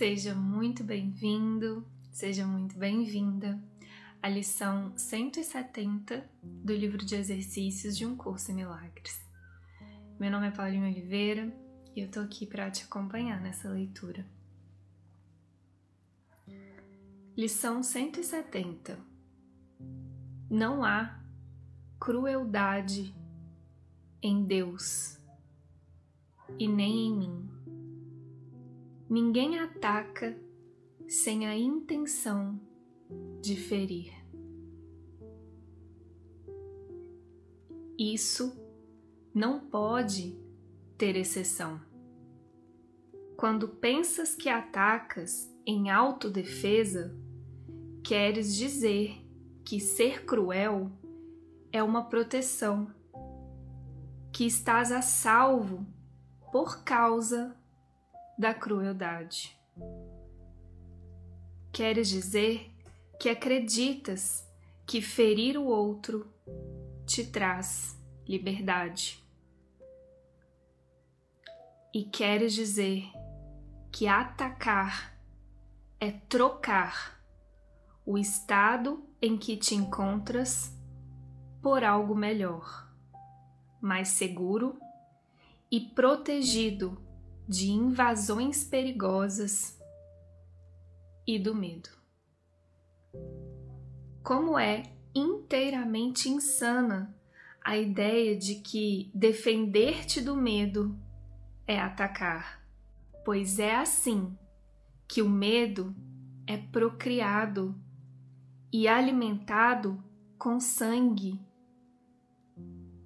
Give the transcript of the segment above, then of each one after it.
Seja muito bem-vindo, seja muito bem-vinda à lição 170 do livro de exercícios de um curso em milagres. Meu nome é Paulinho Oliveira e eu tô aqui para te acompanhar nessa leitura. Lição 170. Não há crueldade em Deus e nem em mim. Ninguém ataca sem a intenção de ferir. Isso não pode ter exceção. Quando pensas que atacas em autodefesa, queres dizer que ser cruel é uma proteção, que estás a salvo por causa da crueldade. Queres dizer que acreditas que ferir o outro te traz liberdade. E queres dizer que atacar é trocar o estado em que te encontras por algo melhor, mais seguro e protegido de invasões perigosas e do medo. Como é inteiramente insana a ideia de que defender-te do medo é atacar, pois é assim que o medo é procriado e alimentado com sangue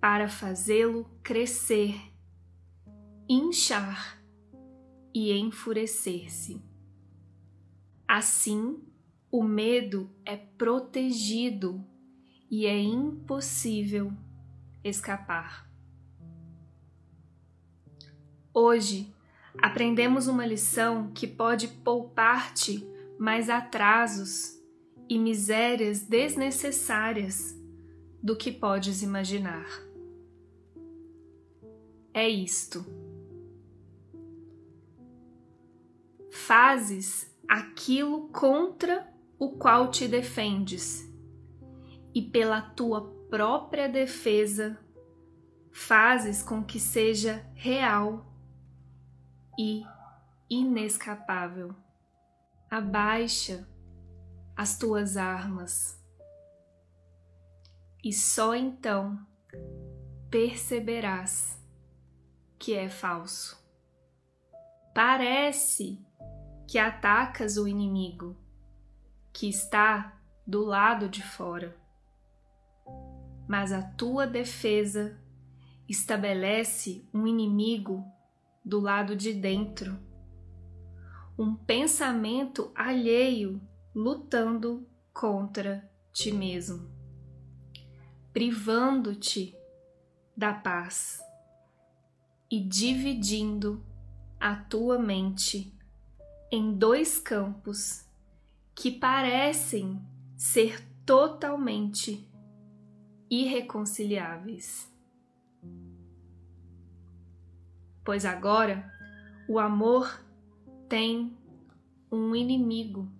para fazê-lo crescer, inchar e enfurecer-se. Assim, o medo é protegido e é impossível escapar. Hoje, aprendemos uma lição que pode poupar-te mais atrasos e misérias desnecessárias do que podes imaginar. É isto fazes aquilo contra o qual te defendes, e pela tua própria defesa fazes com que seja real e inescapável. Abaixa as tuas armas e só então perceberás que é falso. Parece que atacas o inimigo, que está do lado de fora. Mas a tua defesa estabelece um inimigo do lado de dentro, um pensamento alheio lutando contra ti mesmo, privando-te da paz e dividindo a tua mente em dois campos que parecem ser totalmente irreconciliáveis. Pois agora o amor tem um inimigo,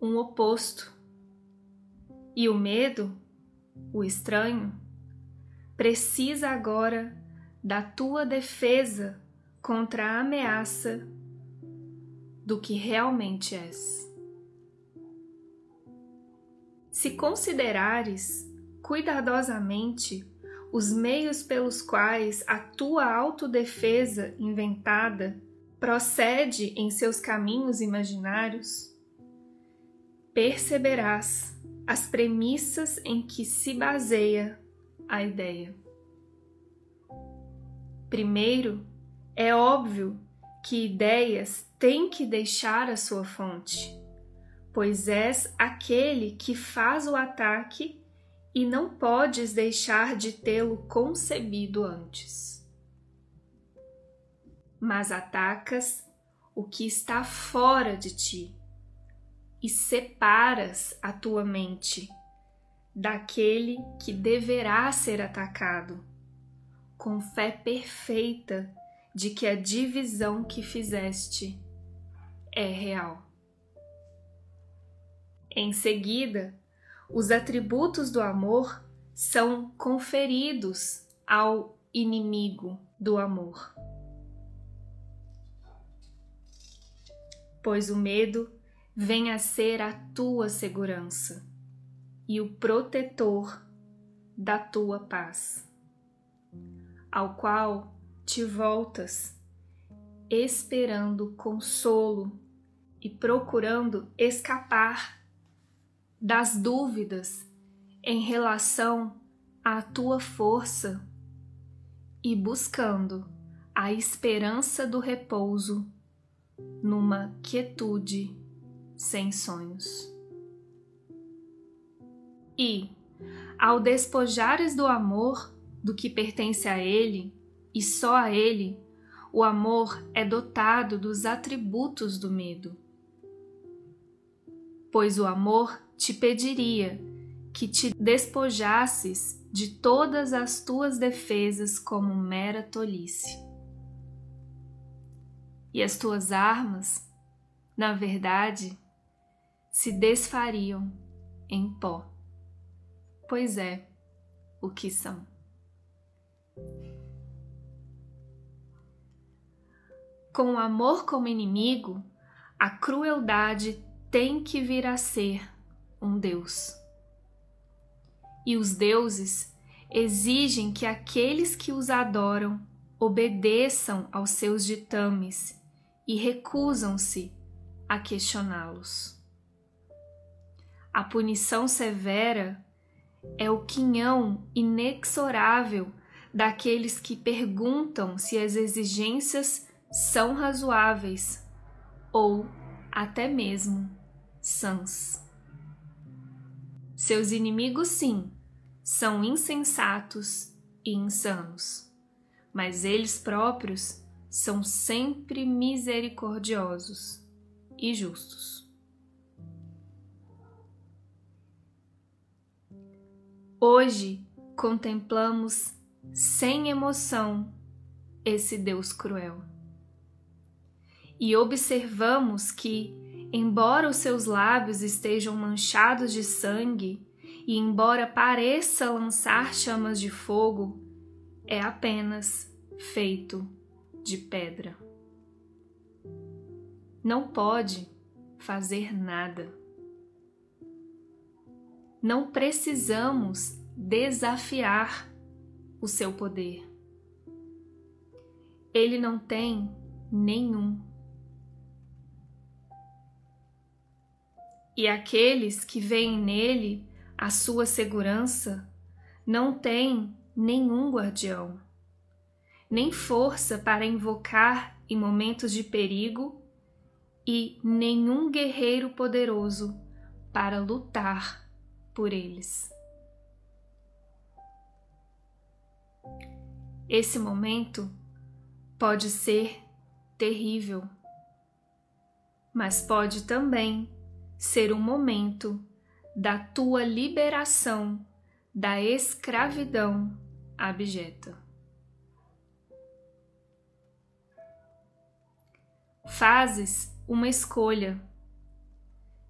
um oposto, e o medo, o estranho, precisa agora da tua defesa contra a ameaça do que realmente és. Se considerares cuidadosamente os meios pelos quais a tua autodefesa inventada procede em seus caminhos imaginários, perceberás as premissas em que se baseia a ideia. Primeiro, é óbvio que ideias têm que deixar a sua fonte, pois és aquele que faz o ataque e não podes deixar de tê-lo concebido antes. Mas atacas o que está fora de ti e separas a tua mente daquele que deverá ser atacado, com fé perfeita de que a divisão que fizeste é real. Em seguida, os atributos do amor são conferidos ao inimigo do amor. Pois o medo vem a ser a tua segurança e o protetor da tua paz, ao qual te voltas, esperando consolo e procurando escapar das dúvidas em relação à tua força e buscando a esperança do repouso numa quietude sem sonhos. E, ao despojares do amor do que pertence a ele e só a ele, o amor é dotado dos atributos do medo. Pois o amor te pediria que te despojasses de todas as tuas defesas como mera tolice. E as tuas armas, na verdade, se desfariam em pó. Pois é, o que são. Com o amor como inimigo, a crueldade tem que vir a ser um Deus. E os deuses exigem que aqueles que os adoram obedeçam aos seus ditames e recusam-se a questioná-los. A punição severa é o quinhão inexorável daqueles que perguntam se as exigências são razoáveis ou até mesmo sãs. Seus inimigos, sim, são insensatos e insanos, mas eles próprios são sempre misericordiosos e justos. Hoje contemplamos sem emoção esse Deus cruel. E observamos que, embora os seus lábios estejam manchados de sangue, e embora pareça lançar chamas de fogo, é apenas feito de pedra. Não pode fazer nada não precisamos desafiar o seu poder. Ele não tem nenhum. E aqueles que veem nele a sua segurança não têm nenhum guardião, nem força para invocar em momentos de perigo e nenhum guerreiro poderoso para lutar por eles. Esse momento pode ser terrível, mas pode também ser um momento da tua liberação da escravidão abjeta. Fazes uma escolha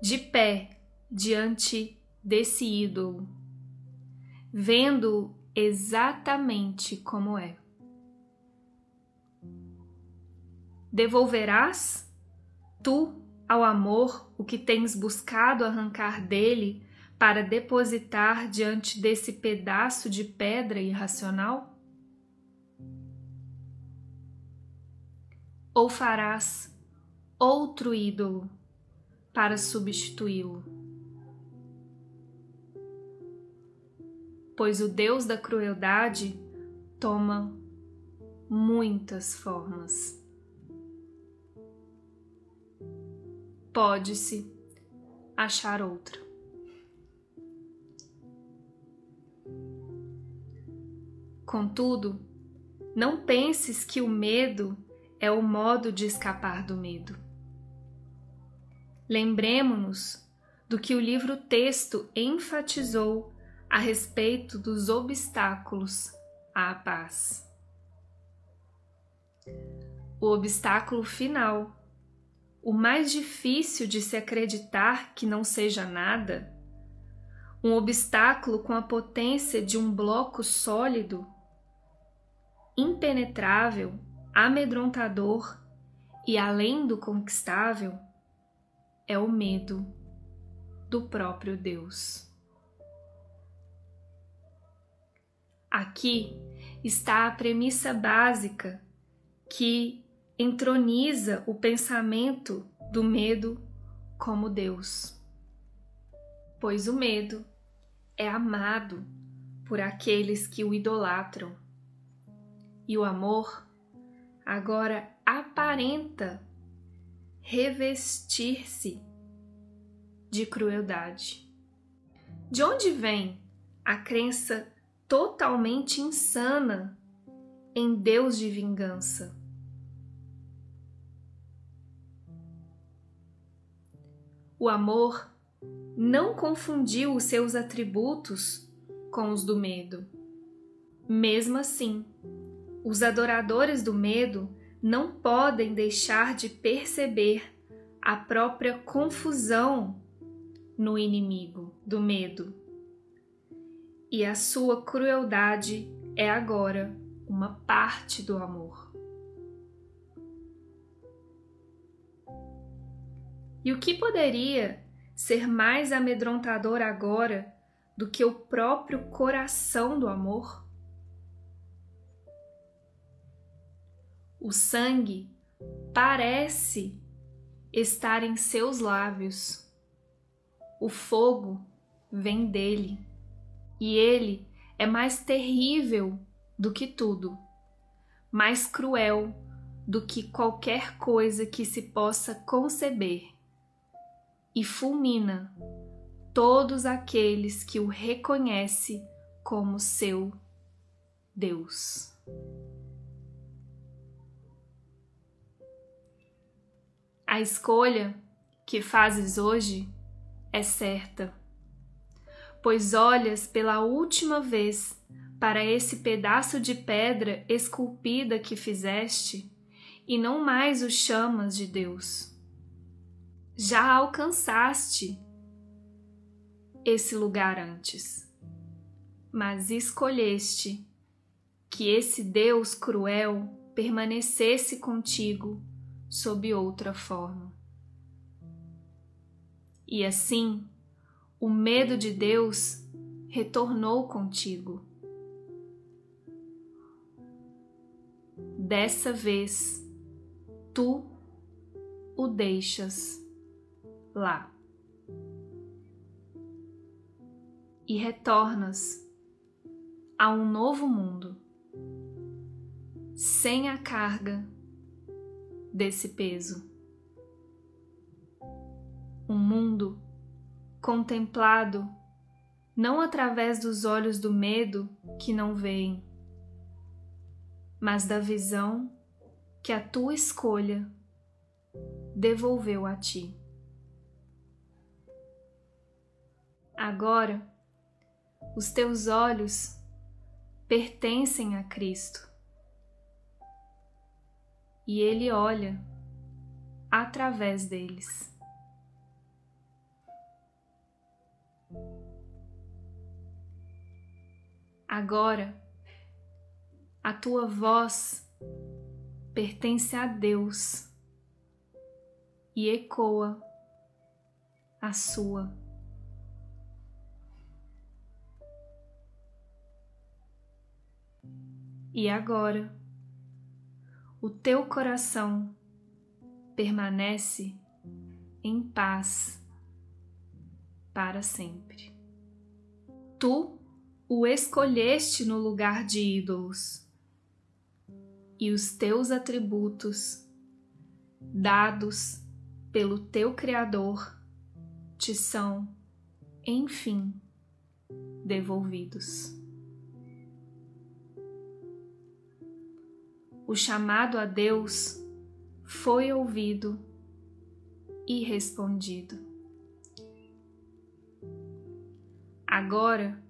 de pé diante desse ídolo, vendo exatamente como é. Devolverás tu ao amor o que tens buscado arrancar dele para depositar diante desse pedaço de pedra irracional? Ou farás outro ídolo para substituí-lo? pois o Deus da crueldade toma muitas formas. Pode-se achar outra. Contudo, não penses que o medo é o modo de escapar do medo. Lembremos-nos do que o livro texto enfatizou a respeito dos obstáculos à paz. O obstáculo final, o mais difícil de se acreditar que não seja nada, um obstáculo com a potência de um bloco sólido, impenetrável, amedrontador e além do conquistável, é o medo do próprio Deus. Aqui está a premissa básica que entroniza o pensamento do medo como Deus. Pois o medo é amado por aqueles que o idolatram. E o amor agora aparenta revestir-se de crueldade. De onde vem a crença totalmente insana em Deus de vingança? O amor não confundiu os seus atributos com os do medo. Mesmo assim, os adoradores do medo não podem deixar de perceber a própria confusão no inimigo do medo. E a sua crueldade é agora uma parte do amor. E o que poderia ser mais amedrontador agora do que o próprio coração do amor? O sangue parece estar em seus lábios. O fogo vem dele, e ele é mais terrível do que tudo, mais cruel do que qualquer coisa que se possa conceber, e fulmina todos aqueles que o reconhece como seu Deus. A escolha que fazes hoje é certa, pois olhas pela última vez para esse pedaço de pedra esculpida que fizeste e não mais o chamas de Deus. Já alcançaste esse lugar antes, mas escolheste que esse Deus cruel permanecesse contigo sob outra forma. E assim, o medo de Deus retornou contigo. Dessa vez, tu o deixas lá e retornas a um novo mundo, sem a carga desse peso. Um mundo contemplado não através dos olhos do medo que não veem, mas da visão que a tua escolha devolveu a ti. Agora, os teus olhos pertencem a Cristo e ele olha através deles. Agora, a tua voz pertence a Deus e ecoa a sua. E agora, o teu coração permanece em paz para sempre. Tu o escolheste no lugar de ídolos, e os teus atributos, dados pelo teu Criador, te são, enfim, devolvidos. O chamado a Deus foi ouvido e respondido. Agora,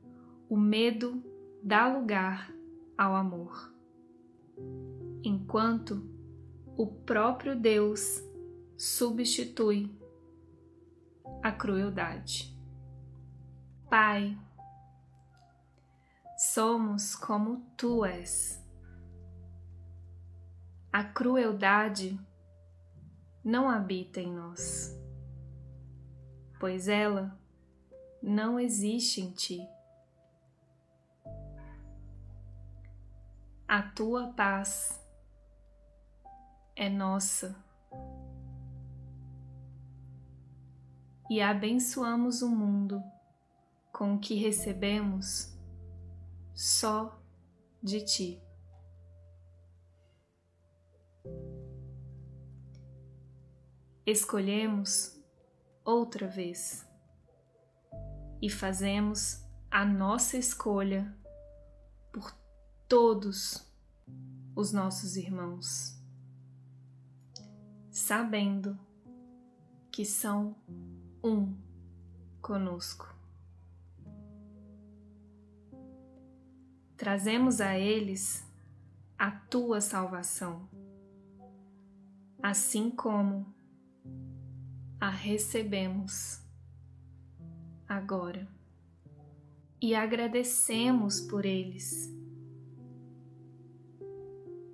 o medo dá lugar ao amor. enquanto o próprio Deus substitui a crueldade. Pai, somos como tu és. A crueldade não habita em nós, pois ela não existe em ti. A tua paz é nossa. E abençoamos o mundo com o que recebemos só de ti. Escolhemos outra vez e fazemos a nossa escolha por todos os nossos irmãos, sabendo que são um conosco. Trazemos a eles a tua salvação, assim como a recebemos agora e agradecemos por eles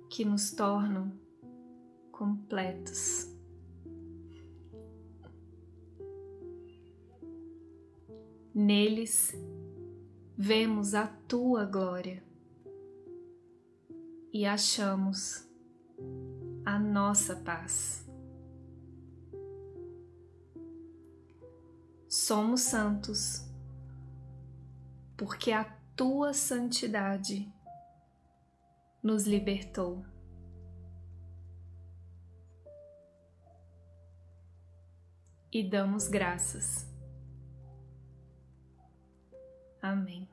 que nos tornam completos. Neles vemos a tua glória e achamos a nossa paz. Somos santos porque a tua santidade nos libertou. E damos graças. Amém.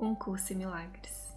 Um curso em milagres.